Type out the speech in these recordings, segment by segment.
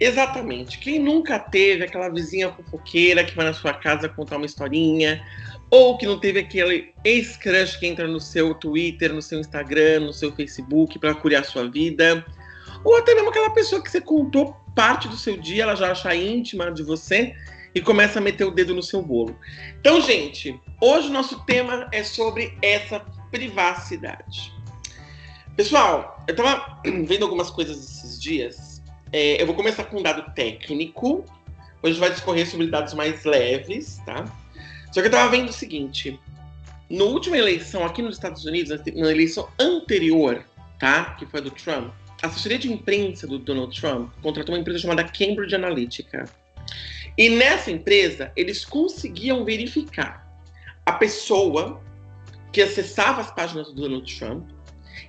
Exatamente. Quem nunca teve aquela vizinha fofoqueira que vai na sua casa contar uma historinha, ou que não teve aquele ex-crush que entra no seu Twitter, no seu Instagram, no seu Facebook para curiar sua vida, ou até mesmo aquela pessoa que você contou parte do seu dia, ela já acha íntima de você e começa a meter o dedo no seu bolo. Então, gente, hoje o nosso tema é sobre essa privacidade. Pessoal, eu tava vendo algumas coisas esses dias é, eu vou começar com um dado técnico. Hoje vai discorrer sobre dados mais leves, tá? Só que eu tava vendo o seguinte: na última eleição aqui nos Estados Unidos, na eleição anterior, tá? Que foi a do Trump, a assessoria de imprensa do Donald Trump contratou uma empresa chamada Cambridge Analytica. E nessa empresa, eles conseguiam verificar a pessoa que acessava as páginas do Donald Trump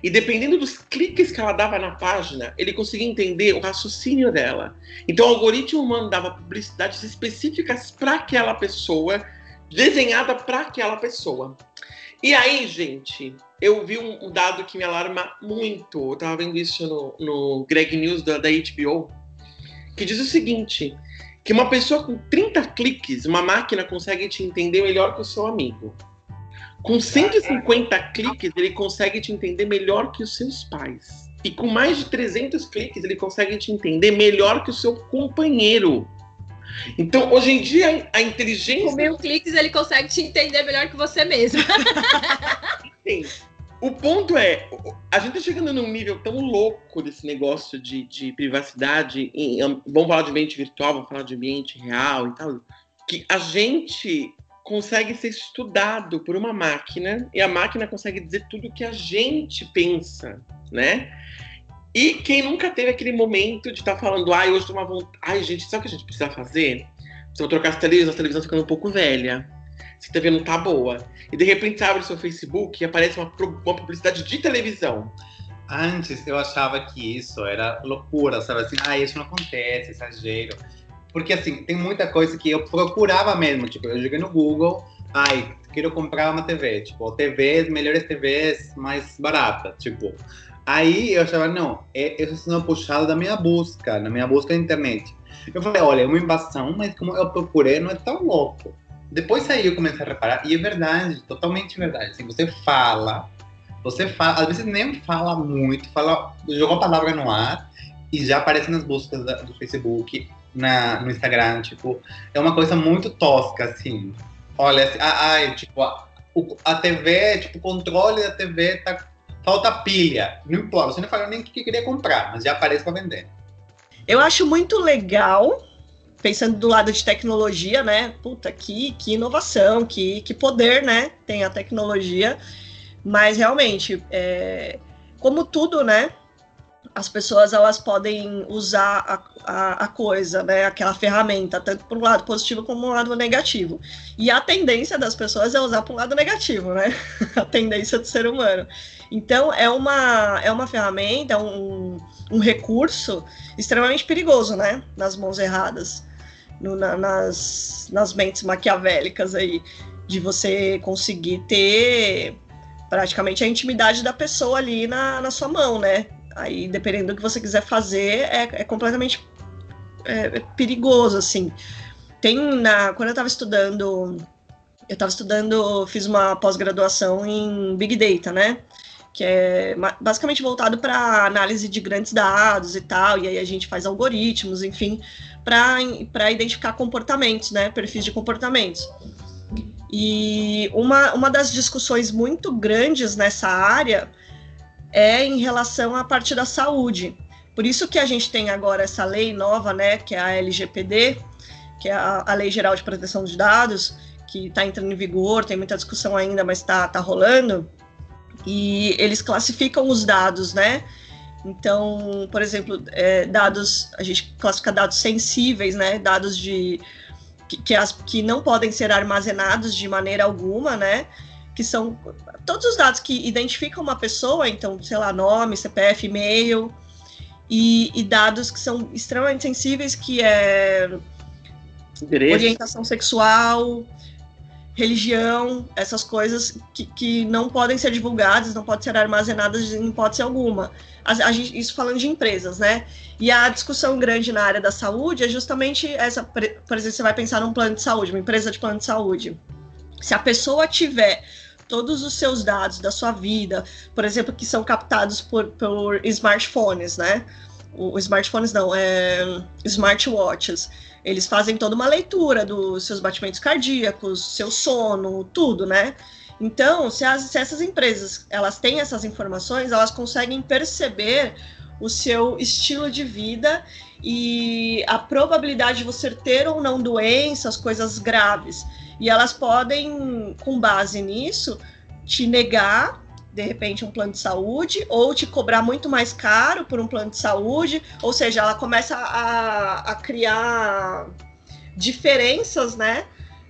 e dependendo dos cliques que ela dava na página, ele conseguia entender o raciocínio dela. Então o algoritmo mandava publicidades específicas para aquela pessoa, desenhada para aquela pessoa. E aí, gente, eu vi um, dado que me alarma muito. Eu tava vendo isso no, no Greg News da, da HBO, que diz o seguinte: que uma pessoa com 30 cliques, uma máquina consegue te entender melhor que o seu amigo. Com 150 cliques, ele consegue te entender melhor que os seus pais. E com mais de 300 cliques, ele consegue te entender melhor que o seu companheiro. Então, hoje em dia, a inteligência. Com mil cliques, ele consegue te entender melhor que você mesmo. Sim. O ponto é, a gente está chegando num nível tão louco desse negócio de, de privacidade. Em, vamos falar de ambiente virtual, vamos falar de ambiente real e tal. Que a gente consegue ser estudado por uma máquina e a máquina consegue dizer tudo o que a gente pensa, né? E quem nunca teve aquele momento de estar tá falando, ai, hoje tô uma vontade. Ai, gente, sabe o que a gente precisa fazer? Precisa trocar as televisões, a televisão ficando um pouco velha. Se a TV não tá boa. E de repente você abre seu Facebook e aparece uma, uma publicidade de televisão. Antes eu achava que isso era loucura, sabe assim, ah, isso não acontece, exagero. Porque, assim, tem muita coisa que eu procurava mesmo. Tipo, eu joguei no Google, ai, quero comprar uma TV. Tipo, TVs, melhores TVs, mais barata. Tipo, aí eu achava, não, é, eu estou sendo puxado da minha busca, na minha busca na internet. Eu falei, olha, é uma invasão, mas como eu procurei, não é tão louco. Depois aí eu comecei a reparar, e é verdade, totalmente verdade. Assim, você fala, você fala, às vezes nem fala muito, fala, jogou a palavra no ar, e já aparece nas buscas da, do Facebook na, no Instagram, tipo, é uma coisa muito tosca, assim. Olha, assim, ai, tipo, a, a TV, tipo, o controle da TV tá. Falta pilha. Não importa, você não falou nem o que queria comprar, mas já aparece para vender. Eu acho muito legal, pensando do lado de tecnologia, né? Puta, que, que inovação, que, que poder, né? Tem a tecnologia. Mas realmente, é, como tudo, né? As pessoas elas podem usar a, a, a, coisa, né, aquela ferramenta, tanto para um lado positivo como um lado negativo. E a tendência das pessoas é usar para um lado negativo, né? a tendência do ser humano. Então é uma, é uma ferramenta, um, um recurso extremamente perigoso, né? Nas mãos erradas, no, na, nas, nas mentes maquiavélicas aí, de você conseguir ter praticamente a intimidade da pessoa ali na, na sua mão, né? Aí, dependendo do que você quiser fazer, é, é completamente é, é perigoso, assim. Tem na. Quando eu estava estudando. Eu estava estudando, fiz uma pós-graduação em Big Data, né? Que é basicamente voltado para análise de grandes dados e tal, e aí a gente faz algoritmos, enfim, para identificar comportamentos, né? Perfis de comportamentos. E uma, uma das discussões muito grandes nessa área é em relação à parte da saúde. Por isso que a gente tem agora essa lei nova, né, que é a LGPD, que é a, a Lei Geral de Proteção de Dados, que está entrando em vigor, tem muita discussão ainda, mas está tá rolando. E eles classificam os dados, né, Então, por exemplo, é, dados, a gente classifica dados sensíveis, né? Dados de que, que, as, que não podem ser armazenados de maneira alguma, né? Que são todos os dados que identificam uma pessoa, então, sei lá, nome, CPF, e-mail, e, e dados que são extremamente sensíveis, que é orientação sexual, religião, essas coisas que, que não podem ser divulgadas, não podem ser armazenadas em hipótese alguma. A, a gente, isso falando de empresas, né? E a discussão grande na área da saúde é justamente essa, por exemplo, você vai pensar num plano de saúde, uma empresa de plano de saúde. Se a pessoa tiver todos os seus dados da sua vida, por exemplo, que são captados por, por smartphones, né? O, smartphones não, é smartwatches eles fazem toda uma leitura dos seus batimentos cardíacos, seu sono, tudo, né? Então, se, as, se essas empresas elas têm essas informações, elas conseguem perceber o seu estilo de vida e a probabilidade de você ter ou não doenças, coisas graves. E elas podem, com base nisso, te negar de repente um plano de saúde ou te cobrar muito mais caro por um plano de saúde, ou seja, ela começa a, a criar diferenças, né?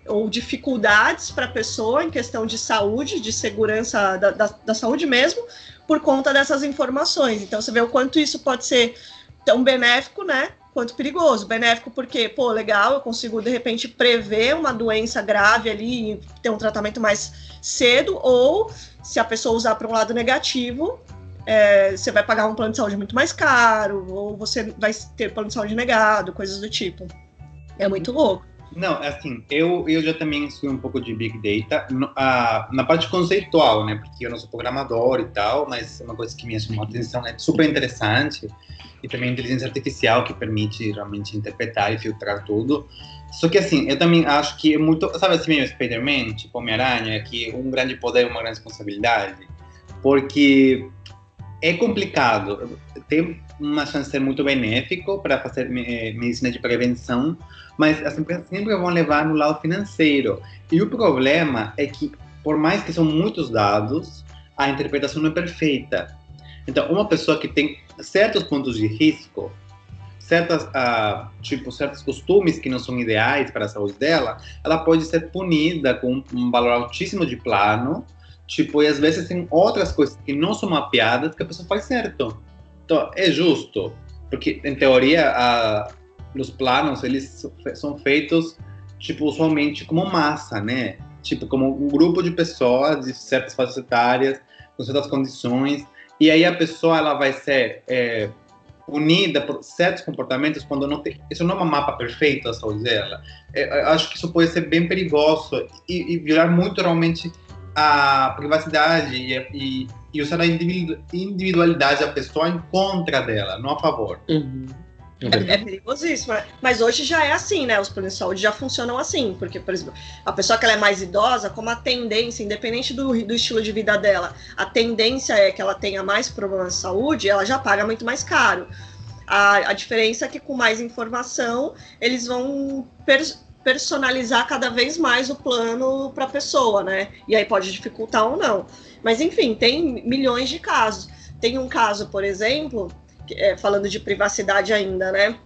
Ou dificuldades para a pessoa em questão de saúde, de segurança da, da, da saúde mesmo, por conta dessas informações. Então você vê o quanto isso pode ser tão benéfico, né? Quanto perigoso. Benéfico porque, pô, legal, eu consigo de repente prever uma doença grave ali e ter um tratamento mais cedo, ou se a pessoa usar para um lado negativo, é, você vai pagar um plano de saúde muito mais caro, ou você vai ter plano de saúde negado, coisas do tipo. É muito louco. Não, assim, eu, eu já também fui um pouco de Big Data a, na parte conceitual, né? Porque eu não sou programador e tal, mas é uma coisa que me chamou a atenção, é super interessante. E também a inteligência artificial que permite realmente interpretar e filtrar tudo. Só que assim, eu também acho que é muito. Sabe assim, meio Spider-Man, tipo Homem-Aranha, que um grande poder, uma grande responsabilidade. Porque é complicado. Tem uma chance de ser muito benéfico para fazer medicina de prevenção, mas as empresas sempre vão levar no lado financeiro. E o problema é que, por mais que são muitos dados, a interpretação não é perfeita. Então, uma pessoa que tem certos pontos de risco, certas, uh, tipo, certos costumes que não são ideais para a saúde dela, ela pode ser punida com um valor altíssimo de plano, tipo, e às vezes tem outras coisas que não são mapeadas que a pessoa faz certo. Então, é justo, porque em teoria uh, os planos eles são feitos tipo usualmente como massa, né? Tipo como um grupo de pessoas de certas faixas etárias, com certas condições, e aí a pessoa ela vai ser é, unida por certos comportamentos quando não tem. Isso não é um mapa perfeito da saúde dela. É, acho que isso pode ser bem perigoso e, e virar muito realmente a privacidade e, e, e usar a individualidade da pessoa em contra dela, não a favor. Uhum. É, é, perigosíssimo. Mas hoje já é assim, né? Os planos de saúde já funcionam assim. Porque, por exemplo, a pessoa que ela é mais idosa, como a tendência, independente do, do estilo de vida dela, a tendência é que ela tenha mais problemas de saúde, ela já paga muito mais caro. A, a diferença é que com mais informação, eles vão personalizar cada vez mais o plano para a pessoa, né? E aí pode dificultar ou não. Mas enfim, tem milhões de casos. Tem um caso, por exemplo, é, falando de privacidade ainda, né?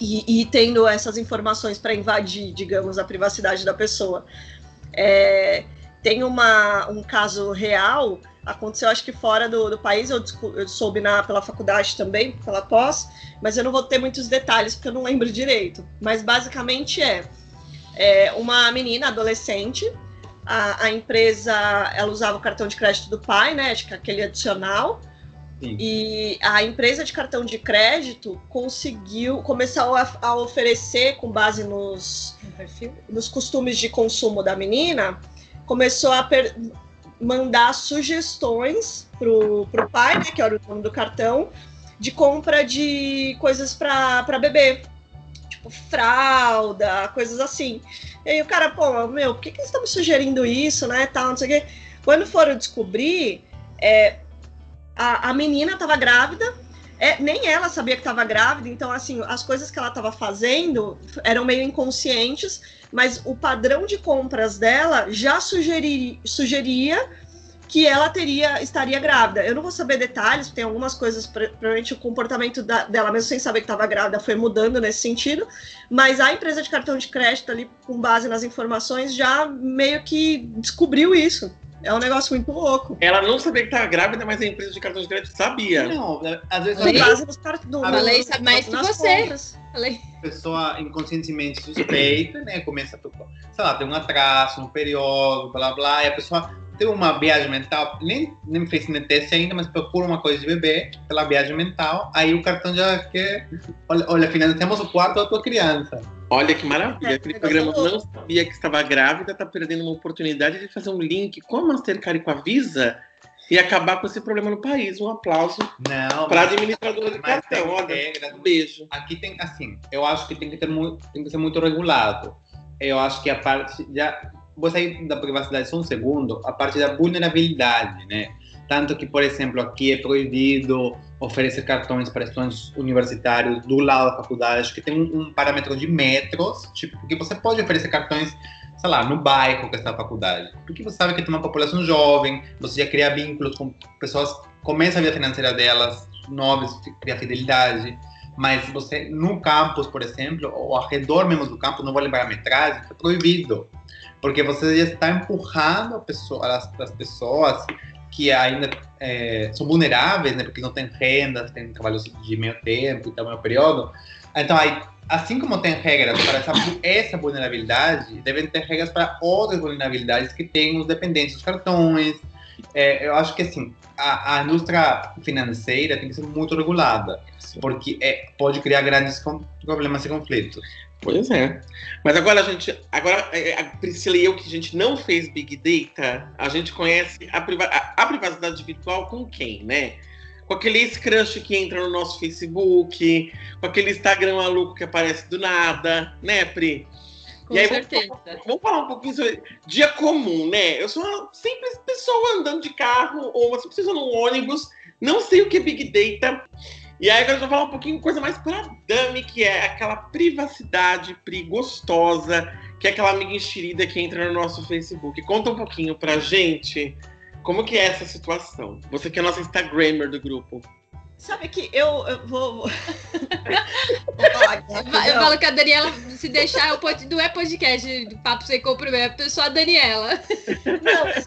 E, e tendo essas informações para invadir, digamos, a privacidade da pessoa. É, tem uma, um caso real, aconteceu acho que fora do, do país, eu, eu, soube na, pela faculdade também, pela pós, mas eu não vou ter muitos detalhes porque eu não lembro direito. Mas basicamente é, é uma menina adolescente, a, a, empresa ela usava o cartão de crédito do pai, né? Acho que aquele adicional. Sim. E a empresa de cartão de crédito conseguiu começar a, a oferecer, com base nos, nos costumes de consumo da menina, começou a per, mandar sugestões pro, pro pai, né, que era o dono do cartão, de compra de coisas para bebê. Tipo, fralda, coisas assim. E aí o cara, pô, meu, por que, que eles estão me sugerindo isso, né? Tal, não sei o quê. Quando foram descobrir, é, a, a menina estava grávida, é, nem ela sabia que estava grávida, então, assim, as coisas que ela estava fazendo eram meio inconscientes, mas o padrão de compras dela já sugeri, sugeria que ela teria estaria grávida. Eu não vou saber detalhes, tem algumas coisas, provavelmente o comportamento da, dela, mesmo sem saber que estava grávida, foi mudando nesse sentido. Mas a empresa de cartão de crédito ali, com base nas informações, já meio que descobriu isso. É um negócio muito louco. Ela não sabia que estava grávida, mas a empresa de cartão de crédito sabia. Não, às vezes Com base nos cartões. Falei, sabe mais que você. Compras. Falei. a pessoa inconscientemente suspeita, né? Começa a, sei lá, tem um atraso, um período, blá blá, e a pessoa tem uma viagem mental, nem, nem fez nem teste ainda, mas procura uma coisa de bebê pela viagem mental, aí o cartão já quer, olha, olha afinal temos o quarto da tua criança. Olha que maravilha. É, Aquele programa não sabia que estava grávida, tá perdendo uma oportunidade de fazer um link com a Mastercard e com a Visa e acabar com esse problema no país. Um aplauso Não, para a administradora de cartão. Olha, regras. um beijo. aqui tem assim, eu acho que tem que ter muito, tem que ser muito regulado. Eu acho que a parte já vou sair da privacidade só um segundo, a parte da vulnerabilidade, né? Tanto que, por exemplo, aqui é proibido oferecer cartões para estudantes universitários do lado da faculdade, acho que tem um, um parâmetro de metros, tipo, porque você pode oferecer cartões, sei lá, no bairro que está a faculdade, porque você sabe que tem uma população jovem, você já cria vínculos com pessoas, começa a vida financeira delas, novas, cria fidelidade, mas você no campus, por exemplo, ou ao redor mesmo do campus, não vou lembrar a metragem, é proibido, porque você já está empurrando pessoa, as, as pessoas que ainda é, são vulneráveis, né, porque não têm renda, têm trabalhos de meio tempo e tal, meio período. Então, aí, assim como tem regras para essa, essa vulnerabilidade, devem ter regras para outras vulnerabilidades que têm os dependentes dos cartões. É, eu acho que, assim, a, a indústria financeira tem que ser muito regulada, porque é, pode criar grandes problemas e conflitos. Pois é. Mas agora a gente. Agora, é, a Priscila e eu, que a gente não fez Big Data, a gente conhece a, priva- a- a privacidade virtual com quem, né? Com aquele ex-crush que entra no nosso Facebook, com aquele Instagram maluco que aparece do nada, né, Pri? Com E aí, vamos- certeza. Vamos falar um pouquinho sobre dia comum, né? Eu sou uma simples pessoa andando de carro ou uma simples pessoa no ônibus, não sei o que é Big Data. E aí agora eu vou falar um pouquinho coisa mais pra Dami, que é aquela privacidade pri gostosa, que é aquela amiga enxerida que entra no nosso Facebook. Conta um pouquinho pra gente como que é essa situação. Você que é a nossa Instagrammer do grupo. Sabe que eu, eu vou. vou falar aqui Eu falo que a Daniela, se deixar, o pod- não é podcast de papo sem compromisso, é só a Daniela. Não,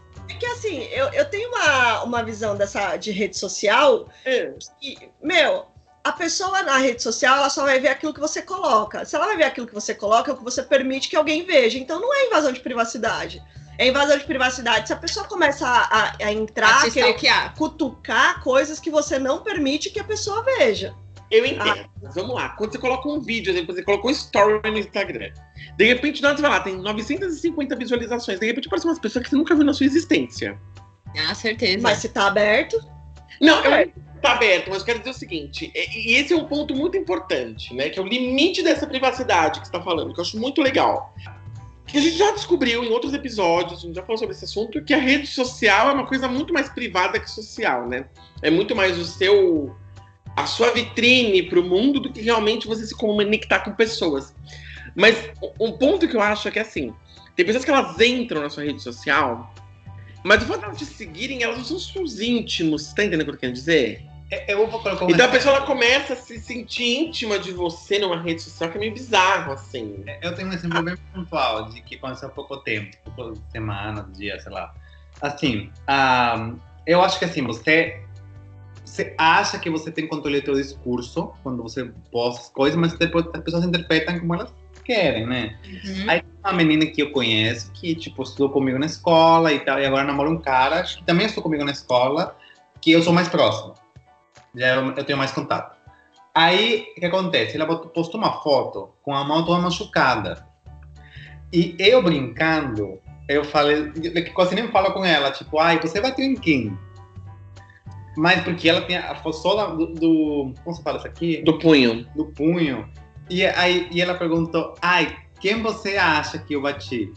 mas é que assim, eu, eu tenho uma, uma visão dessa de rede social que, meu, a pessoa na rede social ela só vai ver aquilo que você coloca. Se ela vai ver aquilo que você coloca, é o que você permite que alguém veja. Então não é invasão de privacidade. É invasão de privacidade se a pessoa começa a, a- a entrar, Te querer cutucar coisas que você não permite que a pessoa veja. Eu entendo. Mas vamos lá. Quando você coloca um vídeo, exemplo, você colocou um story no Instagram. De repente, na hora você vai lá, tem 950 visualizações. De repente, aparecem umas pessoas que você nunca viu na sua existência. Ah, certeza. Mas se tá aberto, Não, eu É. não tá aberto, mas eu quero dizer o seguinte, e e esse é um ponto muito importante, né? Que é o limite dessa privacidade que você está falando, que eu acho muito legal. Que a gente já descobriu em outros episódios, a gente já falou sobre esse assunto, que a rede social é uma coisa muito mais privada que social, né? É muito mais o seu. A sua vitrine para o mundo do que realmente você se conectar com pessoas. Mas um ponto que eu acho é que assim, tem pessoas que elas entram na sua rede social, mas o fato de te seguirem, elas não são seus íntimos. Você tá entendendo o que eu tô querendo dizer? É, Eu vou colocar um Então a pessoa ela começa a se sentir íntima de você numa rede social, que é meio bizarro, assim. Eu tenho um exemplo bem pontual de que aconteceu há pouco tempo, pouco semana, dia, sei lá. Assim, ah, eu acho que assim, você, você acha que você tem controle do seu discurso quando você posta as coisas, mas depois as pessoas interpretam como elas querem, né? Uhum. Aí tem uma menina que eu conheço, que, tipo, estudou comigo na escola e tal, e agora namora um cara que também estudou comigo na escola, que eu sou mais próximo. Já eu, tenho mais contato. Aí, o que acontece? Ela postou uma foto com a mão toda machucada. E eu brincando, eu falei, eu quase nem falo com ela, tipo, ai, você bateu em quem? Mas porque ela tinha a da- do, do. Como se fala isso aqui? Do punho. do punho. E aí e ela perguntou: Ai, quem você acha que eu bati?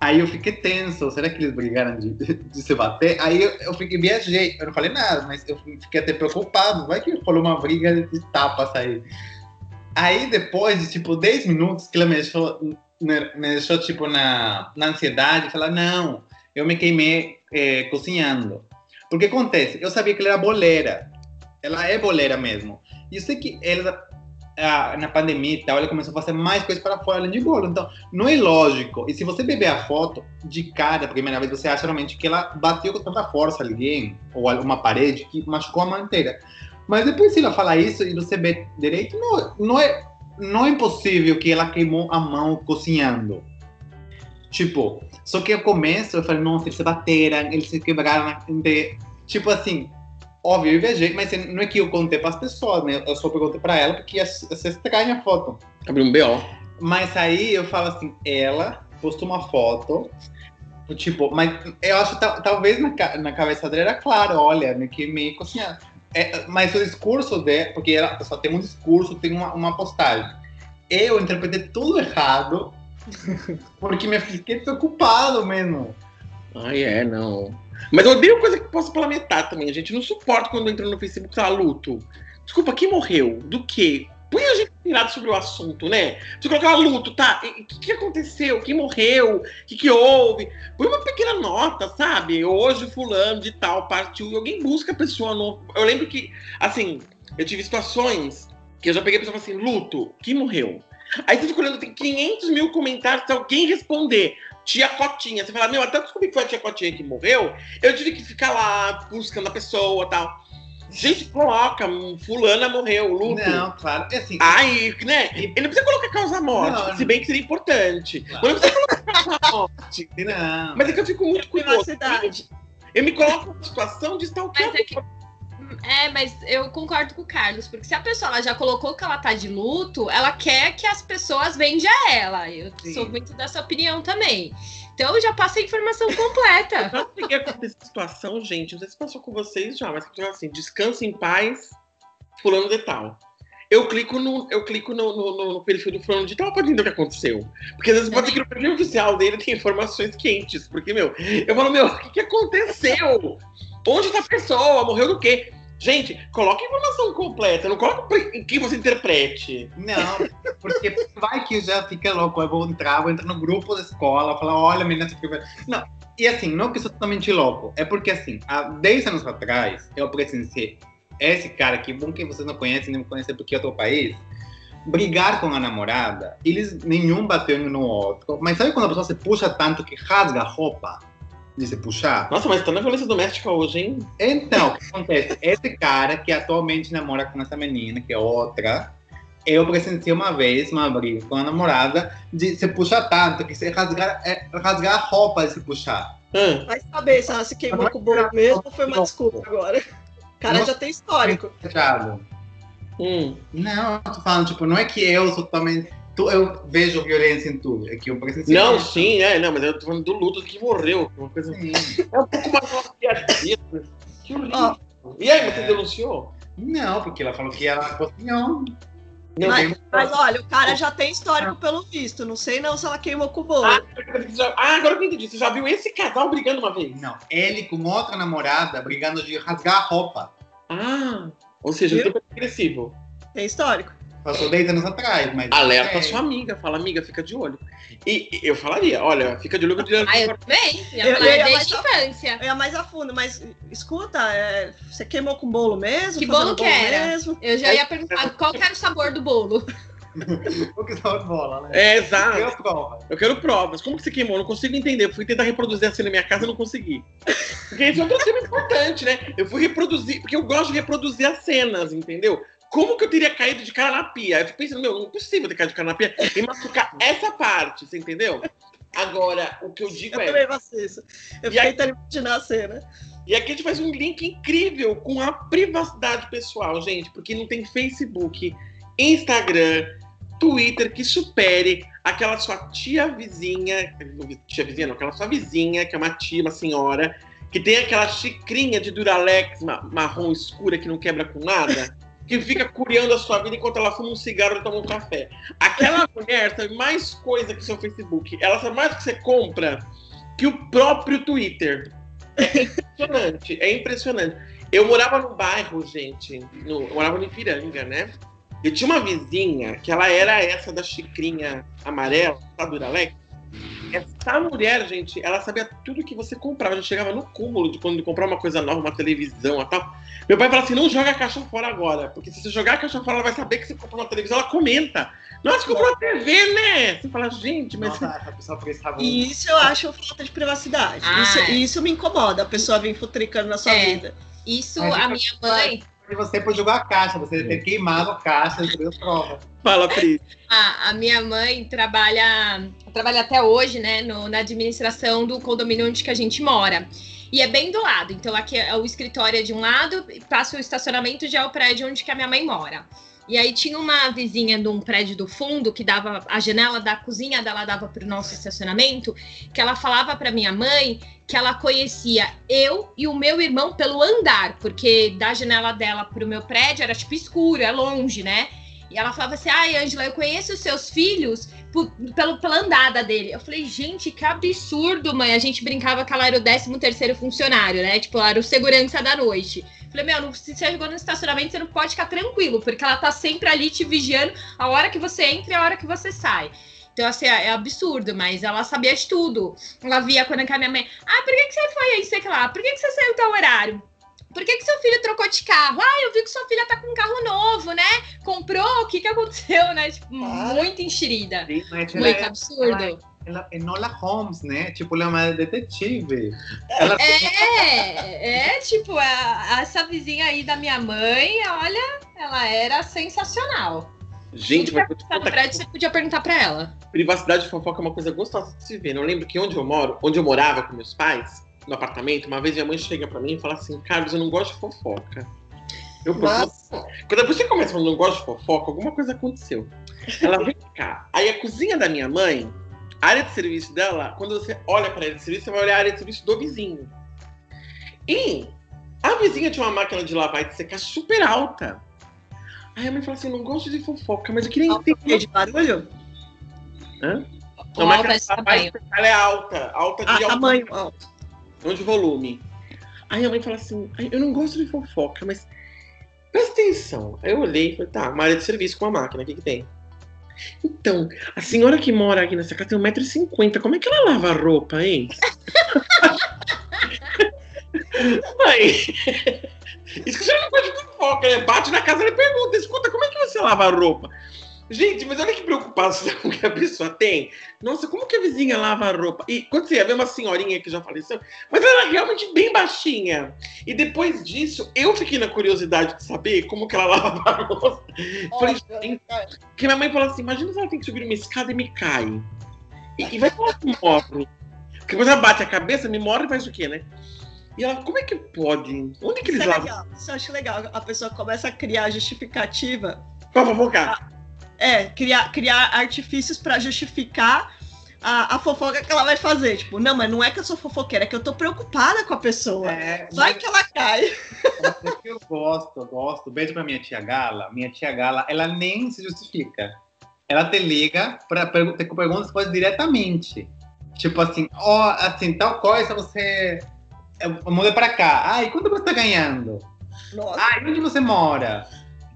Aí eu fiquei tenso. Será que eles brigaram de, de se bater? Aí eu, eu fiquei, viajei. Eu não falei nada, mas eu fiquei até preocupado. Vai que falou uma briga de tapas aí. Aí depois de tipo 10 minutos que ela me deixou, me, me deixou tipo na, na ansiedade, falar: Não, eu me queimei é, cozinhando. Porque acontece, eu sabia que ela era boleira. Ela é boleira mesmo. E eu sei que ela, a, na pandemia e tal, ela começou a fazer mais coisas para fora além de bolo. Então, não é lógico. E se você beber a foto de cara, a primeira vez, você acha realmente que ela bateu com tanta força alguém, ou uma parede, que machucou a mão inteira. Mas depois, se ela fala isso e você vê direito, não, não, é, não é impossível que ela queimou a mão cozinhando. Tipo, só que ao começo eu falei, nossa, eles se bateram, eles se quebraram. Tipo assim, óbvio, eu invejei, mas não é que eu contei para as pessoas, né? Eu só perguntei para ela porque ia ser estranha a foto. Abriu um B.O. Mas aí eu falo assim, ela postou uma foto, tipo, mas eu acho que talvez na, na cabeça dela era claro, olha, me queimei cozinhando. É, mas o discurso dela, porque ela, pessoa tem um discurso, tem uma, uma postagem. Eu interpretei tudo errado, porque me fiquei preocupado mesmo. Ai, é, não. Mas eu odeio coisa que posso parlamentar também. A gente não suporta quando entra no Facebook tá luto. Desculpa, quem morreu? Do quê? Põe a gente virado sobre o assunto, né? Você colocar luto, tá? O que, que, aconteceu? Quem morreu? O que, que houve? Põe uma pequena nota, sabe? Hoje fulano de tal partiu e alguém busca a pessoa no. Eu lembro que, assim, eu tive situações que eu já peguei a pessoa e falei assim, luto, quem morreu? Aí você fica olhando, tem 500 mil comentários, se alguém responder, tia Cotinha, você fala, meu, até descobri que foi a tia Cotinha que morreu, eu tive que ficar lá buscando a pessoa tal. Gente, coloca, fulana morreu, luto. Não, claro, é assim. Aí, né? Ele não precisa colocar causa morte, não, se bem que seria importante. Claro. Não precisa colocar causa morte. Não. Mas é que eu fico muito curioso. Eu me coloco numa situação de stalkear. Mas é que é, mas eu concordo com o Carlos, porque se a pessoa ela já colocou que ela tá de luto, ela quer que as pessoas vendam ela. Eu Sim. sou muito dessa opinião também. Então eu já passei a informação completa. Eu peguei essa situação, gente. Não sei se passou com vocês já, mas assim, descanse em paz, fulano de tal. Eu clico no, eu clico no, no, no perfil do fulano de tal pra entender o que aconteceu. Porque às vezes pode que no perfil oficial dele tem informações quentes. Porque, meu, eu falo, meu, o que, que aconteceu? Onde tá a pessoa? Morreu do quê? Gente, coloque informação completa, não coloque que você interprete. Não, porque vai que já fica louco, eu vou entrar, vou entrar no grupo da escola, falar, olha, menina, você fica... Não, e assim, não que sou totalmente louco, é porque assim, há 10 anos atrás, eu presenciei esse cara, que bom que vocês não conhecem, nem conhecem porque é outro país, brigar com a namorada, eles nenhum bateu no outro, mas sabe quando a pessoa se puxa tanto que rasga a roupa? De se puxar. Nossa, mas tá na violência doméstica hoje, hein? Então, o que acontece? Esse cara que atualmente namora com essa menina, que é outra, eu presenciei uma vez uma briga com a namorada de se puxar tanto, que se rasgar, é, rasgar a roupa de se puxar. Hum. Vai saber se ela se queimou com o bolo mesmo ou foi uma desculpa agora. O cara Nossa, já tem histórico. Thiago. Hum. Não, tô falando, tipo, não é que eu sou totalmente tu, eu vejo violência em tudo. É que eu presenciei. Não, sim, é, não, mas eu tô falando do luto que morreu. Uma coisa sim. É um pouco mais uma piadinha. Que horrível. Oh. E aí, você é... denunciou? Não, porque ela falou que ela cozinhou. Não, mas, mas, olha, o cara já tem histórico pelo visto. Não sei não se ela queimou com o bolo. Ah, ah agora eu entendi. Você já viu esse casal brigando uma vez? Não, ele com outra namorada brigando de rasgar a roupa. Ah, ou seja, super agressivo. Tem histórico. Passou 10 anos atrás, mas. Alerta é. a sua amiga, fala, amiga, fica de olho. E, eu falaria, olha, fica de olho de olho. Ah, eu também. Eu, eu, eu desde a infância. Eu ia mais a fundo, mas escuta, é, você queimou com bolo mesmo? Que bolo que era? Mesmo? Eu já ia perguntar qual era o sabor do bolo. o que sabor de bola, né? É, exato. Eu quero provas. Eu quero provas. Como que você queimou? Eu não consigo entender. Eu fui tentar reproduzir a cena na minha casa e não consegui. Porque isso é um tema importante, né? Eu fui reproduzir, porque eu gosto de reproduzir as cenas, entendeu? Como que eu teria caído de cara na pia? Eu fico pensando, meu, não é possível ter caído de cara na pia e machucar essa parte, você entendeu? Agora, o que eu digo eu é. Eu também faço isso. Eu fiquei tentando imaginar a cena. E aqui a gente faz um link incrível com a privacidade pessoal, gente, porque não tem Facebook, Instagram, Twitter que supere aquela sua tia vizinha, tia vizinha não, aquela sua vizinha, que é uma tia, uma senhora, que tem aquela xicrinha de Duralex marrom escura que não quebra com nada que fica curiando a sua vida enquanto ela fuma um cigarro e toma um café. Aquela mulher sabe mais coisa que seu Facebook. Ela sabe mais que você compra que o próprio Twitter. É impressionante, é impressionante. Eu morava no bairro, gente, no, eu morava no Ipiranga, né? Eu tinha uma vizinha que ela era essa da xicrinha amarela, tá Duralex? Essa mulher, gente, ela sabia tudo que você comprava. Já chegava no cúmulo de quando comprar uma coisa nova, uma televisão e tal. Meu pai fala assim: não joga a caixa fora agora. Porque se você jogar a caixa fora, ela vai saber que você comprou uma televisão. Ela comenta. Nossa, comprou uma TV, né? Você fala, gente, mas. Nossa, essa pessoa isso eu acho falta de privacidade. Ah, isso, é. isso me incomoda, a pessoa vir futricando na sua É. vida. Isso, a eu- minha mãe, E você por jogar a caixa, você ter queimado a caixa e deu prova. Fala, Pri. a, a minha mãe trabalha, trabalha até hoje, né, no- na administração do condomínio onde que a gente mora. E é bem do lado. Então, aqui é o escritório é de um lado, e passa o estacionamento já é o prédio onde que a minha mãe mora. E aí tinha uma vizinha de um prédio do fundo que dava a janela da cozinha dela dava para o nosso estacionamento, que ela falava para minha mãe que ela conhecia eu e o meu irmão pelo andar, porque da janela dela para o meu prédio era tipo escuro, é longe, né? E ela falava assim: ai, Ângela, eu conheço os seus filhos por- pelo, pela andada dele. Eu falei, gente, que absurdo, mãe. A gente brincava que ela era o 13 terceiro funcionário, né? Tipo, ela era o segurança da noite. Falei, meu, se você chegou no estacionamento, você não pode ficar tranquilo, porque ela tá sempre ali te vigiando a hora que você entra e a hora que você sai. Então, assim, é é absurdo, mas ela sabia de tudo. Ela via quando a minha mãe, ah, por que, que você foi aí, sei lá? Por que, que você saiu tal horário? Por que, que seu filho trocou de carro? Ah, eu vi que sua filha tá com um carro novo, né? Comprou? O que que aconteceu, né? Tipo, Para. muito enxerida. Mas Muito absurdo. ela é Enola Holmes, né? Tipo, ela é uma detetive. Ela É, é tipo, a- essa vizinha aí da minha mãe, olha, ela era sensacional. Gente, mas contar prédio, que você podia perguntar pra ela. privacidade e fofoca é uma coisa gostosa de se ver. Eu lembro que onde eu moro, onde eu morava com meus pais, no apartamento, uma vez minha mãe chega pra mim e fala assim: Carlos, eu não gosto de fofoca. Eu Nossa. Quando você começa falando não gosto de fofoca, alguma coisa aconteceu. Ela vem cá. Aí a cozinha da minha mãe, a área de serviço dela, quando você olha para a área de serviço, você vai olhar a área de serviço do vizinho. E a vizinha tinha uma máquina de lavar e de secar super alta. Aí a mãe falou assim: não gosto de fofoca, mas eu queria Alta entender. de barulho? A Ou máquina alta de de lavar ela é alta, alta de A, alto, tamanho alto. não de volume. Aí a mãe fala assim: "Ai, eu não gosto de fofoca, mas presta atenção. Aí eu olhei e falei: tá, uma área de serviço com a máquina, o que, que tem? Então, a senhora que mora aqui nessa casa tem 1,50m, como é que ela lava a roupa, hein? Mãe, isso que você não gosta de fofoca, né? Bate na casa e pergunta: escuta, como é que você lava a roupa? Gente, mas olha que preocupação que a pessoa tem. Nossa, como que a vizinha lava a roupa? E quando você ia ver uma senhorinha que já faleceu, mas ela era realmente bem baixinha. E depois disso, eu fiquei na curiosidade de saber como que ela lava a roupa. Falei, gente, porque minha mãe falou assim: imagina se ela tem que subir uma escada e me cai. E, e vai falar que morre. Porque depois ela bate a cabeça, me morre e faz o quê, né? E ela, como é que pode? Onde que Isso eles é lavam? legal. Isso eu acho legal. A pessoa começa a criar justificativa. Pra fofocar. É, criar, criar artifícios pra justificar a, a fofoca que ela vai fazer. Tipo, não, mas não é que eu sou fofoqueira, é que eu tô preocupada com a pessoa. É, Vai mas que ela cai. é que eu gosto, eu gosto. Beijo pra minha tia Gala. Minha tia Gala, ela nem se justifica. Ela te liga para ter perguntas coisas diretamente. Tipo assim, ó, assim, tal coisa você. Eu mudei pra cá. Ai, quanto você tá ganhando? Nossa. Ai, onde você mora?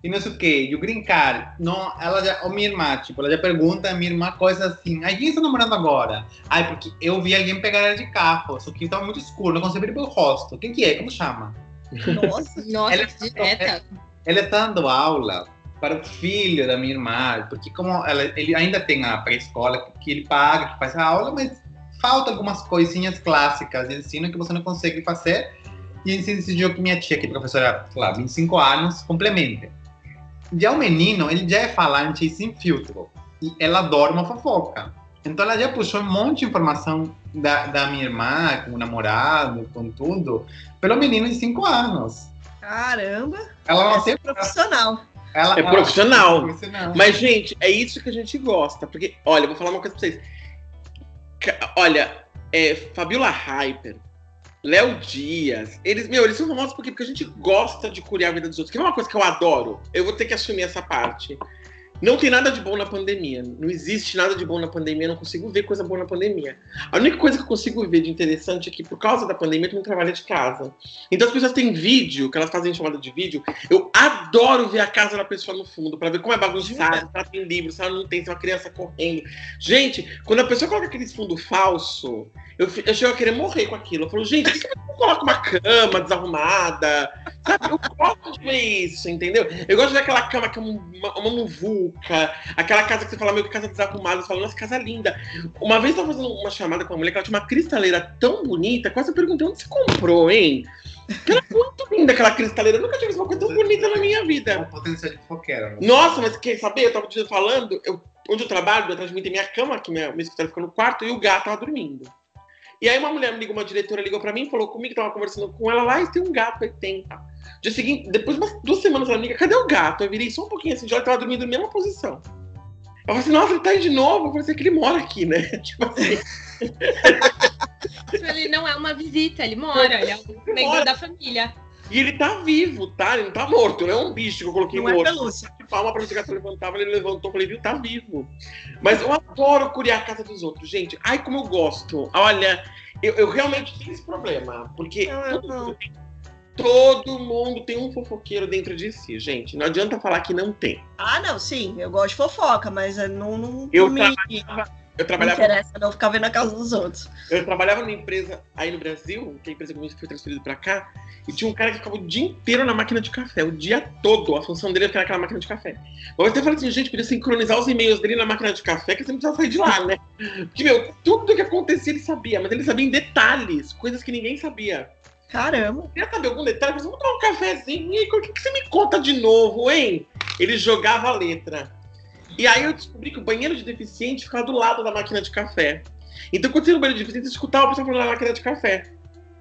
E não sei o quê. E o green card. Não, ela já. Ou minha irmã, tipo, ela já pergunta a minha irmã coisas assim. Ai, quem está namorando agora? Ai, porque eu vi alguém pegar ela de carro. Só que estava muito escuro, não conseguia ver pelo rosto. Quem que é? Como chama? Nossa. Nossa, Ela- que direta. Ela está dando aula para o filho da minha irmã, porque como ela, ele ainda tem a pré-escola que, que ele paga, que faz a aula, mas falta algumas coisinhas clássicas de ensino que você não consegue fazer. E ele decidiu que minha tia, que é professora, sei lá, 25 anos, complemente. Já o menino, ele já é falante e sem filtro. E ela adora uma fofoca. Então ela já puxou um monte de informação da, da minha irmã, com o namorado, com tudo, pelo menino de 5 anos. Caramba. Ela não é profissional. ela, É ela- profissional. profissional. Mas, gente, é isso que a gente gosta. Porque, olha, eu vou falar uma coisa pra vocês. Olha, é, Fabiola Hyper, Léo Dias, eles, meu, eles são famosos porque, porque a gente gosta de curiar a vida dos outros. Que é uma coisa que eu adoro. Eu vou ter que assumir essa parte. Não tem nada de bom na pandemia. Não existe nada de bom na pandemia. Eu não consigo ver coisa boa na pandemia. A única coisa que eu consigo ver de interessante é que, por causa da pandemia, todo mundo trabalha de casa. Então as pessoas têm vídeo, que elas fazem chamada de vídeo. Eu adoro ver a casa da pessoa no fundo, para ver como é bagunçado, se ela tem livro, se ela não tem, se é uma criança correndo. Gente, quando a pessoa coloca aquele fundo falso, eu, eu chego a querer morrer com aquilo. Eu falo, gente, por que você não coloca uma cama desarrumada? Sabe? Eu gosto de ver isso, entendeu? Eu gosto de ver aquela cama que é uma, uma aquela casa que você fala, meu, que casa desarrumada. Você fala, nossa, casa linda. Uma vez eu tava fazendo uma chamada com uma mulher que ela tinha uma cristaleira tão bonita, quase eu perguntei onde você comprou, hein? Ela é muito linda, aquela cristaleira. Eu nunca tive visto uma coisa tão bonita na minha vida. É um potencial de fofoqueira. né? Nossa, mas quer saber? Eu tava te falando, eu, onde eu trabalho, atrás de mim tem minha cama, que minha, meu escritório fica no quarto, e o gato tava dormindo. E aí uma mulher me ligou, uma diretora ligou pra mim, falou comigo, tava conversando com ela lá, e tem um gato aí, tem. Tá. Dia seguinte, depois de umas duas semanas, ela me liga, cadê o gato? Eu virei só um pouquinho assim, de olha, tava dormindo na mesma posição. Eu falei assim, nossa, ele tá aí de novo. Eu falei assim, é que ele mora aqui, né? Tipo assim. Ele não é uma visita, ele mora, ele é um membro da família. E ele tá vivo, tá? Ele não tá morto, não é um bicho que eu coloquei Não é morto. pelúcia. palma pra gato levantava, ele levantou, falei, viu, tá vivo. Mas eu adoro curiar a casa dos outros, gente. Ai, como eu gosto. Olha, eu, eu realmente tenho esse problema, porque Não, todo, não. mundo tem, todo mundo tem um fofoqueiro dentro de si, gente. Não adianta falar que não tem. Ah, não, sim, eu gosto de fofoca, mas é, não, não, Eu não me, Eu trabalhava, interessa não ficar vendo a casa dos outros. eu trabalhava numa empresa aí no Brasil, que é a empresa que foi transferida pra cá, e tinha um cara que ficava o dia inteiro na máquina de café, o dia todo. A função dele era ficar naquela máquina de café. Eu até falei assim, gente, podia sincronizar os e-mails dele na máquina de café, que você não precisava sair de lá, né? Porque, meu, tudo que acontecia ele sabia, mas ele sabia em detalhes, coisas que ninguém sabia. Caramba. Queria saber algum detalhe? Falei, vamos tomar um cafezinho, e aí, o que, que você me conta de novo, hein? Ele jogava a letra. E aí eu descobri que o banheiro de deficiente ficava do lado da máquina de café. Então, quando você ia no banheiro de deficiente, você escutava a pessoa falando na máquina de café.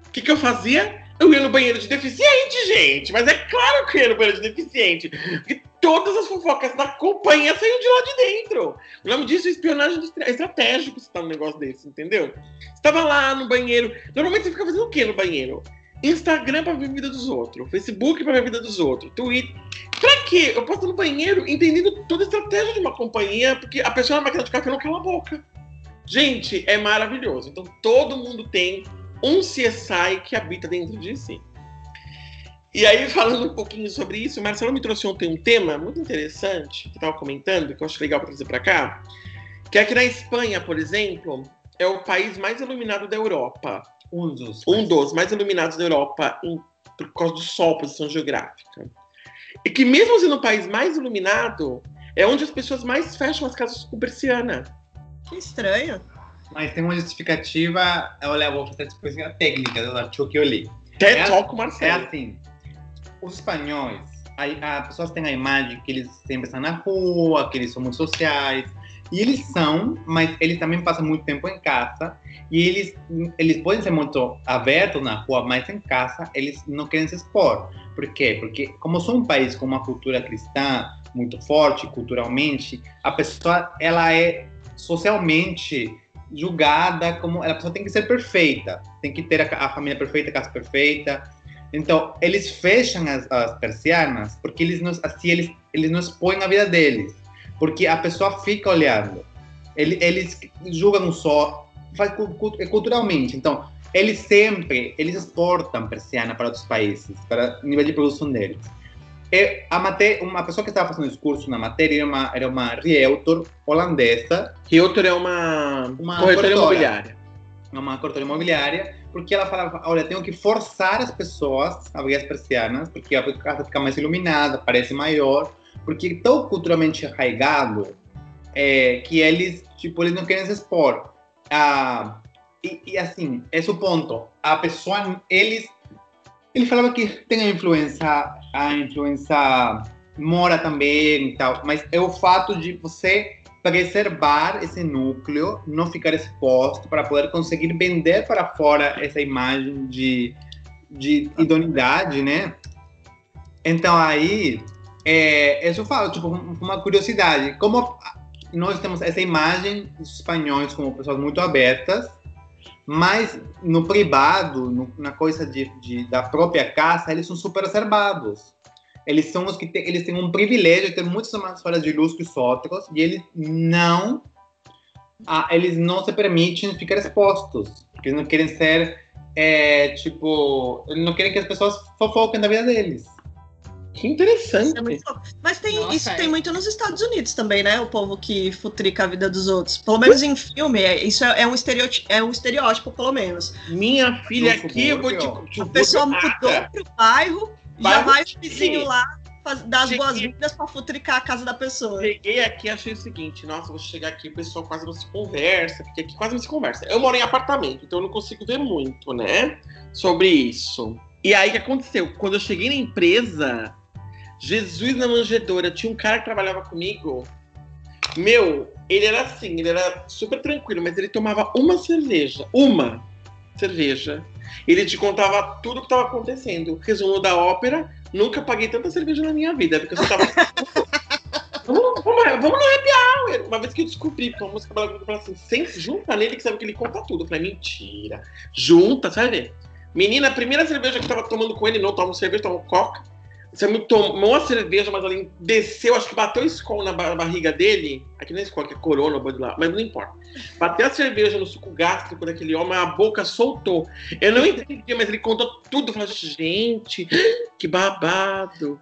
O que, que eu fazia? Eu ia no banheiro de deficiente, gente! Mas é claro que eu ia no banheiro de deficiente! Porque todas as fofocas da companhia saíam de lá de dentro. O nome disso é espionagem estra- estratégico, você tá num negócio desse, entendeu? Você tava lá no banheiro. Normalmente você fica fazendo o quê no banheiro? Instagram pra ver a vida dos outros, Facebook pra ver a vida dos outros, Twitter. Pra quê? Eu posso estar no banheiro entendendo toda a estratégia de uma companhia, porque a pessoa na máquina de café não cala a boca. Gente, é maravilhoso. Então todo mundo tem um CSI que habita dentro de si. E aí, falando um pouquinho sobre isso, o Marcelo me trouxe ontem um tema muito interessante, que estava comentando, que eu acho legal para trazer para cá, que é que na Espanha, por exemplo, é o país mais iluminado da Europa. Um dos. Um dos mais iluminados da Europa em- por causa do Sol, posição geográfica. E que mesmo sendo o país mais iluminado, é onde as pessoas mais fecham as casas com persiana. Que estranho. Mas tem uma justificativa. Olha, vou fazer a técnica do artigo que eu li. TED É- com É Marcelo. assim: os espanhóis, as pessoas têm a imagem que eles sempre estão na rua, que eles são muito sociais. E eles são, mas eles também passam muito tempo em casa. E eles, eles podem ser muito abertos na rua, mas em casa eles não querem se expor. Por quê? Porque, como são um país com uma cultura cristã muito forte, culturalmente, a pessoa ela é socialmente julgada como a pessoa tem que ser perfeita, tem que ter a, a família perfeita, a casa perfeita. Então, eles fecham as, as persianas porque eles não, assim eles, eles não expõem a vida deles. Porque a pessoa fica olhando. Ele- Eles, julgam só culturalmente. Então, eles sempre eles exportam persiana para outros países, para o nível de produção deles. E a maté uma pessoa que estava fazendo discurso na matéria era uma, era uma realtor holandesa Realtor é uma, Uma corretora corretora. imobiliária. uma corretora imobiliária, porque ela falava, olha, tenho que forçar as pessoas a abrir as persianas, porque a casa fica mais iluminada, parece maior, porque tão culturalmente arraigado é, que eles, tipo, eles não querem se expor. Ah, e, e, assim, esse é o ponto. A pessoa, eles, ele falava que tem a influência, a influência mora também e tal, mas é o fato de você preservar esse núcleo, não ficar exposto para poder conseguir vender para fora essa imagem de, de idoneidade, né? Então aí, é, isso eu falo, tipo, uma curiosidade, como nós temos essa imagem dos espanhóis como pessoas muito abertas, mas no privado, no- na coisa de, de- da própria casa, eles são super reservados. eles são os que têm, eles têm um privilégio de ter muitas mais horas de luz que os outros e eles não ah, eles não se permitem ficar expostos, porque eles não querem ser é, tipo, não querem que as pessoas fofoquem da vida deles. Que interessante. É. Mas tem, Nossa, isso é. tem muito nos Estados Unidos também, né? O povo que futrica a vida dos outros. Pelo menos em filme, é- isso é, é um estereótipo, é um estereótipo, pelo menos. Minha filha No aqui, eu vou te. A pessoa mudou pro bairro, já Bairro vai o vizinho lá dar as boas-vindas pra futricar a casa da pessoa. Cheguei aqui e achei o seguinte, nossa, vou chegar aqui, o pessoal quase não se conversa, porque aqui quase não se conversa. Eu moro em apartamento, então eu não consigo ver muito, né, sobre isso. E aí, o que aconteceu? Quando eu cheguei na empresa, Jesus na manjedoura, tinha um cara que trabalhava comigo, meu, ele era assim, ele era super tranquilo, mas ele tomava uma cerveja, uma cerveja. Ele te contava tudo o que estava acontecendo. Resumo da ópera, nunca paguei tanta cerveja na minha vida, porque eu tava Vamos, vamos, vamos no happy hour. Uma vez que eu descobri, porque uma música falou assim, "Sem- junta nele que sabe que ele conta tudo. Eu falei, mentira. Junta, sabe? Menina, a primeira cerveja que eu tava tomando com ele, não tomo cerveja, tomo coca. Você me tomou a cerveja, mas ela desceu, acho que bateu Skol na ba- barriga dele. Aqui não é Skol, que é Corona, mas não importa. Bateu a cerveja no suco gástrico daquele homem, a boca soltou. Eu não entendi, mas ele contou tudo. Falei, gente, que babado.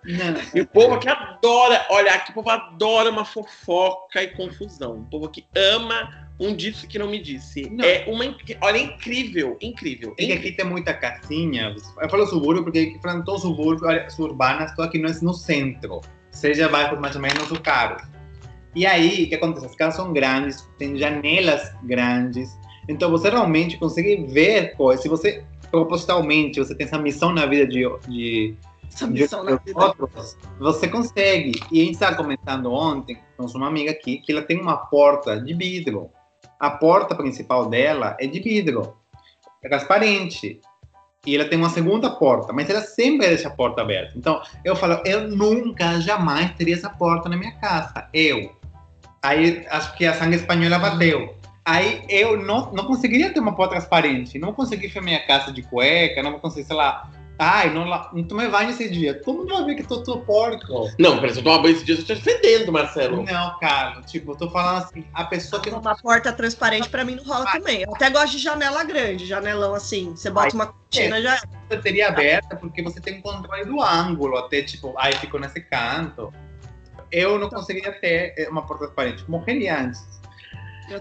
E o povo que adora, olha, aqui o povo adora uma fofoca e confusão. O povo que ama um disse que não me disse. Não. É uma, olha, é incrível, incrível. É que aqui tem muita casinha. Eu falo subúrbio porque todo subúrbio, áreas urbanas, estou aqui no, no centro. Seja bairros mais ou menos caros. E aí, o que acontece? As casas são grandes, tem janelas grandes. Então você realmente consegue ver coisas. Se você, propositalmente, você tem essa missão na vida de, de Essa de missão na vida. outros, você consegue. E a gente estava comentando ontem, temos uma amiga aqui, que ela tem uma porta de vidro. A porta principal dela é de vidro, é transparente. E ela tem uma segunda porta, mas ela sempre deixa a porta aberta. Então, eu falo, eu nunca, jamais teria essa porta na minha casa. Eu. Aí, acho que a sangue espanhola bateu. Aí, eu não, não conseguiria ter uma porta transparente. Não consegui ver minha casa de cueca, não vou conseguir, sei lá, Ai, não, não tomei banho esse dia. Todo mundo vai ver que tô, tô porco. Não, parece que eu tomar banho esse dia, você tá fedendo, Marcelo. Não, cara. Tipo, eu tô falando assim, a pessoa que não Uma porta transparente pra mim não rola também. Eu até gosto de janela grande, janelão assim. Você bota uma cortina já. teria aberta porque você tem controle do ângulo. Até tipo, ai, ficou nesse canto. Eu não conseguiria ter eh, uma porta transparente. Morreria antes.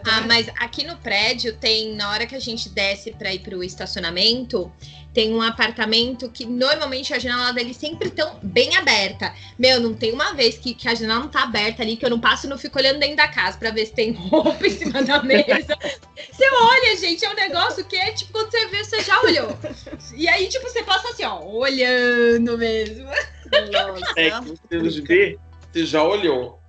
Ah, mas aqui no prédio tem, na hora que a gente desce para ir pro estacionamento, tem um apartamento que normalmente a janela dele sempre tão bem aberta. Meu, não tem uma vez que, que a janela não tá aberta ali, que eu não passo e não fico olhando dentro da casa para ver se tem roupa em cima da mesa. Você olha, gente, é um negócio que é tipo, quando você vê, você já olhou. E aí, tipo, você passa assim, ó, olhando mesmo. Nossa, É que você de ver, você já olhou.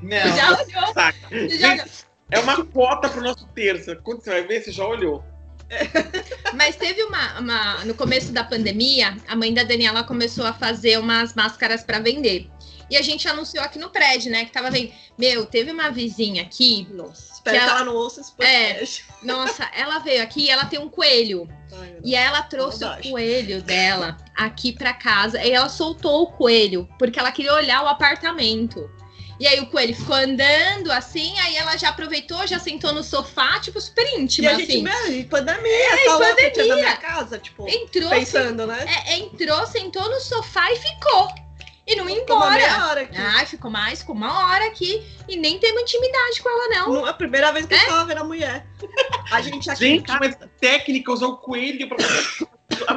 Não. Já olhou. Saca? Você já olhou. É uma cota pro nosso terça. Quando você vai ver, você já olhou. Mas teve uma, uma- No começo da pandemia, a mãe da Daniela começou a fazer umas máscaras para vender. E a gente anunciou aqui no prédio, né? Que tava vendo. Meu, teve uma vizinha aqui. Nossa, espero Que que ela- não ouça esse É. Nossa, ela veio aqui e ela tem um coelho. Ai, E ela trouxe o coelho dela aqui pra casa. E ela soltou o coelho, porque ela queria olhar o apartamento. E aí o coelho ficou andando assim, aí ela já aproveitou, já sentou no sofá, tipo, super E íntima, a gente, assim. meu, pandemia, tá louca, tia da pandemia. minha casa, tipo, Entrou, pensando, né? É, entrou, sentou no sofá e ficou. E não ia Ficou uma embora. meia hora aqui. Ai, ficou mais, ficou uma hora aqui e nem teve intimidade com ela, não. Não é a primeira vez que eu tava vendo a mulher. A gente aqui Gente, casa, mas técnica usar o coelho pra.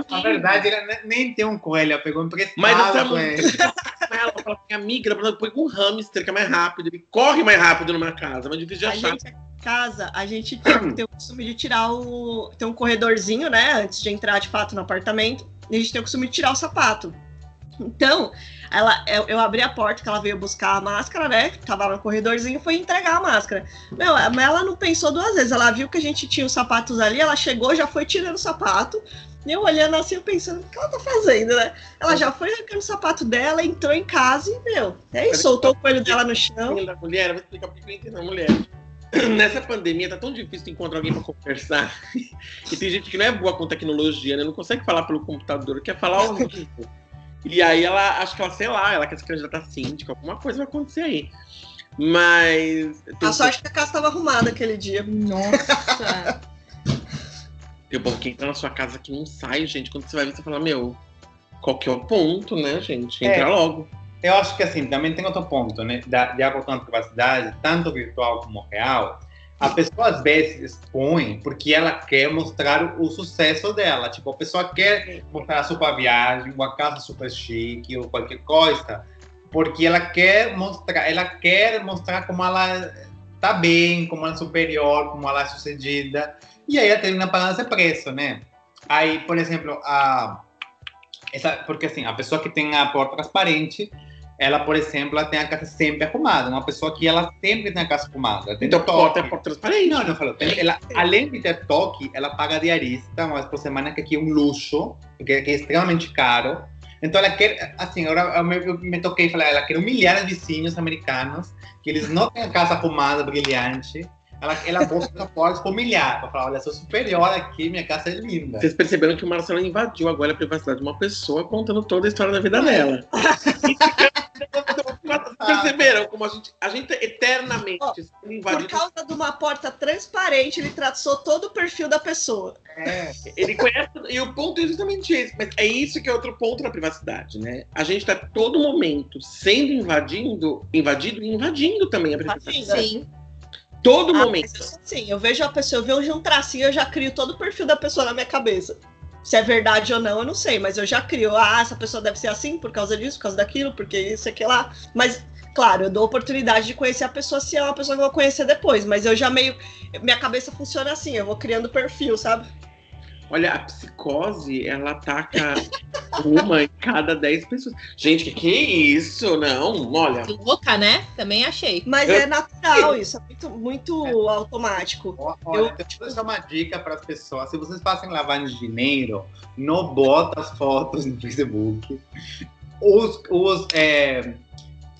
Na verdade, ela ne- nem tem um coelho, ela pegou um emprestado. Mas com mulher, ele. Ela fala assim, amiga, ela põe com um hamster que é mais rápido, ele corre mais rápido numa casa, mas difícil de a achar. gente aqui em casa, a gente tem, o costume de tirar o. Tem um corredorzinho, né? Antes de entrar de fato no apartamento. E a gente tem o costume de tirar o sapato. Então, ela, eu, eu abri a porta que ela veio buscar a máscara, né? Tava no corredorzinho e foi entregar a máscara. Meu, mas ela não pensou duas vezes. Ela viu que a gente tinha os sapatos ali, ela chegou, já foi tirando o sapato. E eu olhando assim, eu pensando, o que ela tá fazendo, né? Ela já foi arrancando o sapato dela, entrou em casa e, meu, é isso, soltou o coelho dela no chão. A mulher, eu vou explicar por que eu entendo a mulher. Nessa pandemia tá tão difícil de encontrar alguém pra conversar. E tem gente que não é boa com tecnologia, né? Não consegue falar pelo computador, quer falar ao vivo. E aí ela, acho que ela, sei lá, ela quer se candidatar a síndica, alguma coisa vai acontecer aí. Mas. A sorte que a casa estava arrumada aquele dia. Nossa. Tem o povo que entra na sua casa que não sai, gente. Quando você vai ver, você fala, meu, qual que é o ponto, né, gente? Entra É. logo. Eu acho que assim, também tem outro ponto, né? Da, de acordo com a privacidade, tanto virtual como real, a pessoa às vezes expõe porque ela quer mostrar o, sucesso dela. Tipo, a pessoa quer mostrar a sua viagem, uma casa super chique ou qualquer coisa, porque ela quer mostrar, ela quer mostrar como ela tá bem, como ela é superior, como ela é sucedida. E aí ela termina pagando esse preço, né? Aí, por exemplo, a essa, porque assim, a pessoa que tem a porta transparente, ela, por exemplo, ela tem a casa sempre arrumada. Uma pessoa que ela sempre tem a casa arrumada. Tem Então, toque. porta é porta transparente. Não, não falou. Ela, além de ter toque, ela paga diarista uma vez por semana, que aqui é um luxo, porque aqui é extremamente caro. Então ela quer, assim, agora eu me, eu me toquei e falei, ela quer humilhar os vizinhos americanos, que eles não têm a casa arrumada, brilhante. Ela, ela a porta para humilhar, para falar, olha, sou superior aqui, minha casa é linda. Vocês perceberam que o Marcelo invadiu agora a privacidade de uma pessoa contando toda a história da vida dela. Vocês perceberam como a gente, a gente eternamente sendo Por causa de uma porta transparente, ele traçou todo o perfil da pessoa. É. Ele conhece. E o ponto é justamente esse. Mas é isso que é outro ponto da privacidade, né? A gente está todo momento sendo invadindo, invadido e invadindo também a privacidade. Invadindo. Sim. Todo Ah, momento. mas eu assim, vejo a pessoa, eu vejo um tracinho, eu já crio todo o perfil da pessoa na minha cabeça. Se é verdade ou não, eu não sei, mas eu já crio. Ah, essa pessoa deve ser assim por causa disso, por causa daquilo, porque isso, aqui lá. Mas, claro, eu dou oportunidade de conhecer a pessoa se é uma pessoa que eu vou conhecer depois. Mas eu já meio. Minha cabeça funciona assim, eu vou criando perfil, sabe? Olha, a psicose, ela ataca uma em cada dez pessoas. Gente, que que é isso? Não, olha. Louca, né? Também achei. Mas Eu- é natural isso, é muito, muito automático. Ó, Olha, eu vou deixar uma dica para as pessoas. Se vocês fazem lavagem de dinheiro, não bota as fotos no Facebook. Os, os, é,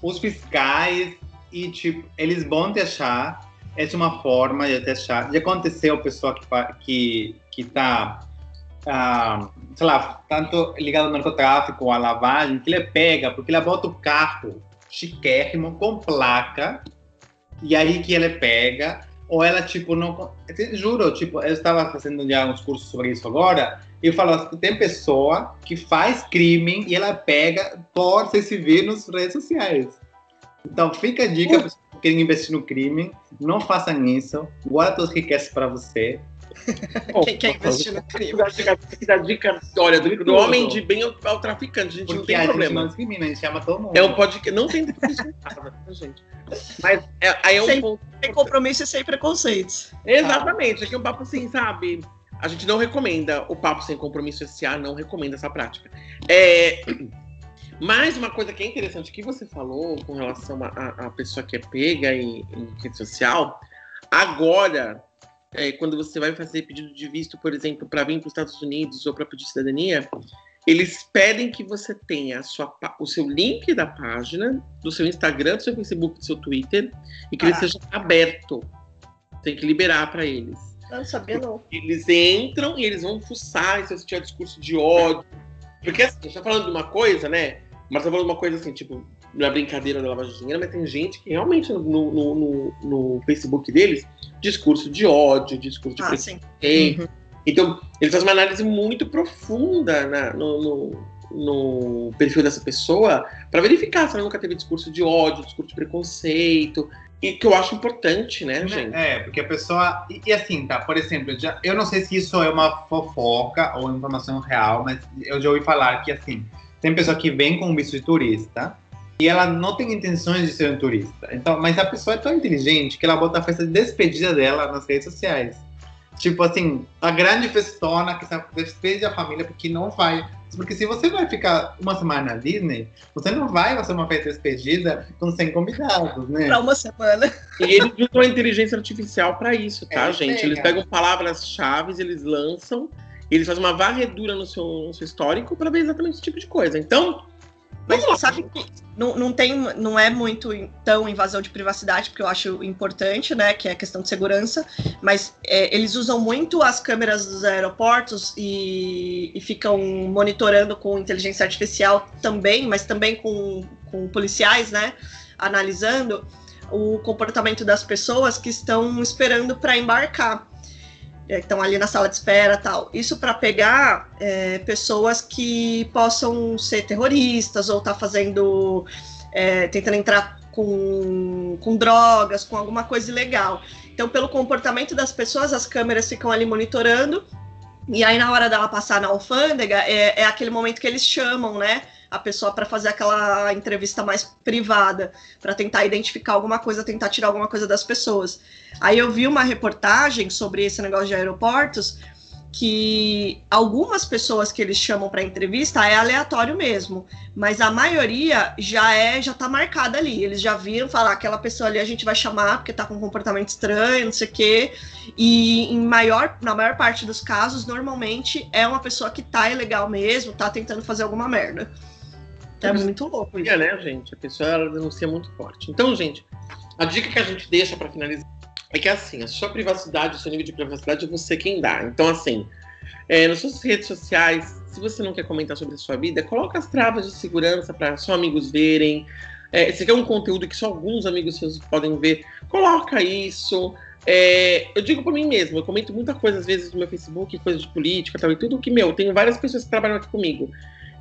os fiscais e tipo, eles vão te achar. É uma forma de te achar. Já aconteceu pessoa que que que tá ah, sei lá, tanto ligado ao narcotráfico, à lavagem, que ele pega, porque ele bota o carro chiquérrimo, com placa, e aí que ele pega, ou ela, tipo, não. Juro, tipo, eu estava fazendo já uns cursos sobre isso agora, e eu falo, assim, tem pessoa que faz crime e ela pega por se vir nas redes sociais. Então, fica a dica que querem investir no crime, não façam isso, guarda suas riquezas para você. Quem quer investir no crime? Da dica, olha, do, do homem de bem ao, ao traficante, a gente não Porque tem a gente problema. não discrimina, a gente chama todo mundo. É um podcast. Não tem casa, tá, gente? Mas é, aí é um Sem- ponto. Sem compromisso e sem preconceitos. Exatamente. Aqui é um papo assim, sabe? A gente não recomenda o papo sem compromisso SA, não recomenda essa prática. É, mais uma coisa que é interessante que você falou com relação à pessoa que é pega em, em rede social. Agora, é, quando você vai fazer pedido de visto, por exemplo, para vir para os Estados Unidos ou para pedir cidadania, eles pedem que você tenha sua o seu link da página, do seu Instagram, do seu Facebook, do seu Twitter, e que ele Ah. seja aberto. Tem que liberar para eles. Não sabia, não. Eles entram e eles vão fuçar se você tiver discurso de ódio. Porque assim, a gente tá falando de uma coisa, né? Mas tá falando de uma coisa assim, tipo, na brincadeira da lavagem de dinheiro, mas tem gente que realmente no, no, no- no Facebook deles, discurso de ódio, discurso de Ah, preconceito. Então, eles fazem uma análise muito profunda na- no, no- no perfil dessa pessoa para verificar se ela nunca teve discurso de ódio, discurso de preconceito. E que eu acho importante, né, gente? É, porque a pessoa. E, e assim, tá? Por exemplo, já, eu não sei se isso é uma fofoca ou informação real, mas eu já ouvi falar que, assim, tem pessoa que vem com visto de turista e ela não tem intenções de ser um turista. Então, mas a pessoa é tão inteligente que ela bota a festa de despedida dela nas redes sociais. Tipo assim, a grande festona que se despede a família porque não vai. Porque se você vai ficar uma semana na Disney, você não vai fazer uma festa de despedida com 100 convidados, né? Pra uma semana. E eles usam a inteligência artificial para isso, tá, É, gente? pega. Eles pegam palavras-chave, eles lançam, eles fazem uma varredura no seu, no seu histórico para ver exatamente esse tipo de coisa. Então, Mas sabe que não, não tem, não é muito tão invasão de privacidade, porque eu acho importante, né? Que é a questão de segurança, mas é, eles usam muito as câmeras dos aeroportos e, e, ficam monitorando com inteligência artificial também, mas também com, com policiais, né? Analisando o comportamento das pessoas que estão esperando para embarcar é, estão ali na sala de espera tal. Isso para pegar é, pessoas que possam ser terroristas ou tá fazendo. É, tentando entrar com, com drogas, com alguma coisa ilegal. Então, pelo comportamento das pessoas, as câmeras ficam ali monitorando. E aí, na hora dela passar na alfândega, é, é aquele momento que eles chamam, né? A pessoa para fazer aquela entrevista mais privada, para tentar identificar alguma coisa, tentar tirar alguma coisa das pessoas. Aí eu vi uma reportagem sobre esse negócio de aeroportos que algumas pessoas que eles chamam para entrevista é aleatório mesmo, mas a maioria já é já tá marcada ali. Eles já viram falar aquela pessoa ali a gente vai chamar porque tá com um comportamento estranho, não sei o quê. E em maior na maior parte dos casos, normalmente é uma pessoa que tá ilegal mesmo, tá tentando fazer alguma merda. É muito louco isso. É, né, gente? A pessoa ela denuncia muito forte. Então, gente, a dica que a gente deixa para finalizar é que assim, a sua privacidade, o seu nível de privacidade é você quem dá. Então, assim, é, nas suas redes sociais, se você não quer comentar sobre a sua vida, coloca as travas de segurança para só amigos verem. É, se quer um conteúdo que só alguns amigos seus podem ver, coloca isso. É, eu digo por mim mesmo, eu comento muita coisa às vezes no meu Facebook, coisas de política tal, e tudo que, meu, tenho várias pessoas que trabalham aqui comigo.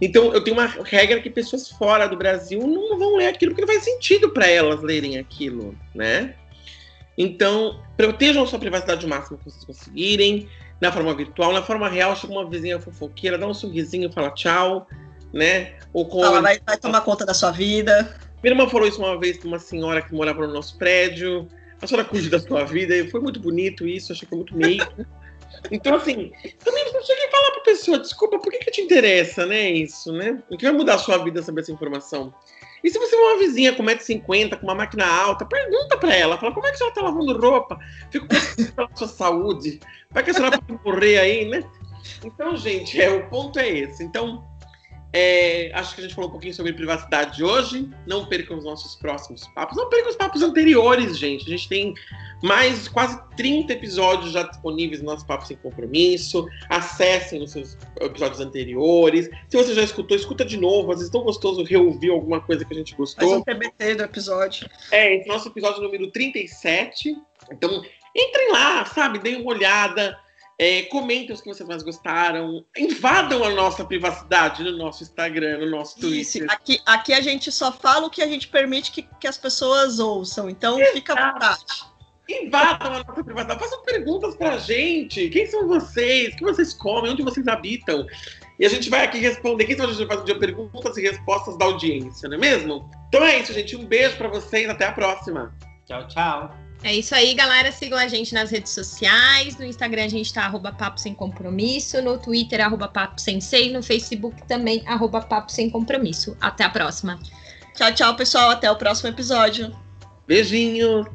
Então, eu tenho uma regra que pessoas fora do Brasil não vão ler aquilo porque não faz sentido para elas lerem aquilo, né? Então, protejam a sua privacidade o máximo que vocês conseguirem, na forma virtual, na forma real, chega uma vizinha fofoqueira, dá um sorrisinho, fala tchau, né? Ou com Ela vai, vai tomar conta da sua vida. Minha irmã falou isso uma vez para uma senhora que morava no nosso prédio. A senhora cuide da sua vida, e foi muito bonito isso, achei que foi muito meio. Então, assim, também não chega e falar pra pessoa, desculpa, por que, que te interessa, né? Isso, né? O que vai mudar a sua vida saber essa informação? E se você for uma vizinha com 1,50m, com uma máquina alta, pergunta pra ela, fala, como é que a senhora tá lavando roupa? Fico pensando pela sua saúde. Vai que a senhora pode morrer aí, né? Então, gente, é, o ponto é esse. Então, é, acho que a gente falou um pouquinho sobre privacidade hoje. Não percam os nossos próximos papos. Não percam os papos anteriores, gente. A gente tem mais quase 30 episódios já disponíveis no nosso Papo Sem Compromisso. Acessem os seus episódios anteriores. Se você já escutou, escuta de novo. Às vezes é tão gostoso reouvir alguma coisa que a gente gostou. Faz um TBT do episódio. É, esse nosso episódio número 37. Então, entrem lá, sabe? Deem uma olhada. É, comentem os que vocês mais gostaram. Invadam a nossa privacidade no nosso Instagram, no nosso Twitter. Isso, aqui, aqui a gente só fala o que a gente permite que, que as pessoas ouçam. Então Exato. fica à vontade. Invadam a nossa privacidade. Façam perguntas pra gente. Quem são vocês? O que vocês comem? Onde vocês habitam? E a gente vai aqui responder. Quem são a gente vai fazer perguntas e respostas da audiência, não é mesmo? Então é isso, gente. Um beijo para vocês. Até a próxima. Tchau, tchau. É isso aí, galera. Sigam a gente nas redes sociais. No Instagram a gente tá arroba Papo Sem Compromisso. No Twitter, arroba Papo Sensei. No Facebook também, arroba Papo Sem Compromisso. Até a próxima. Tchau, tchau, pessoal. Até o próximo episódio. Beijinhos.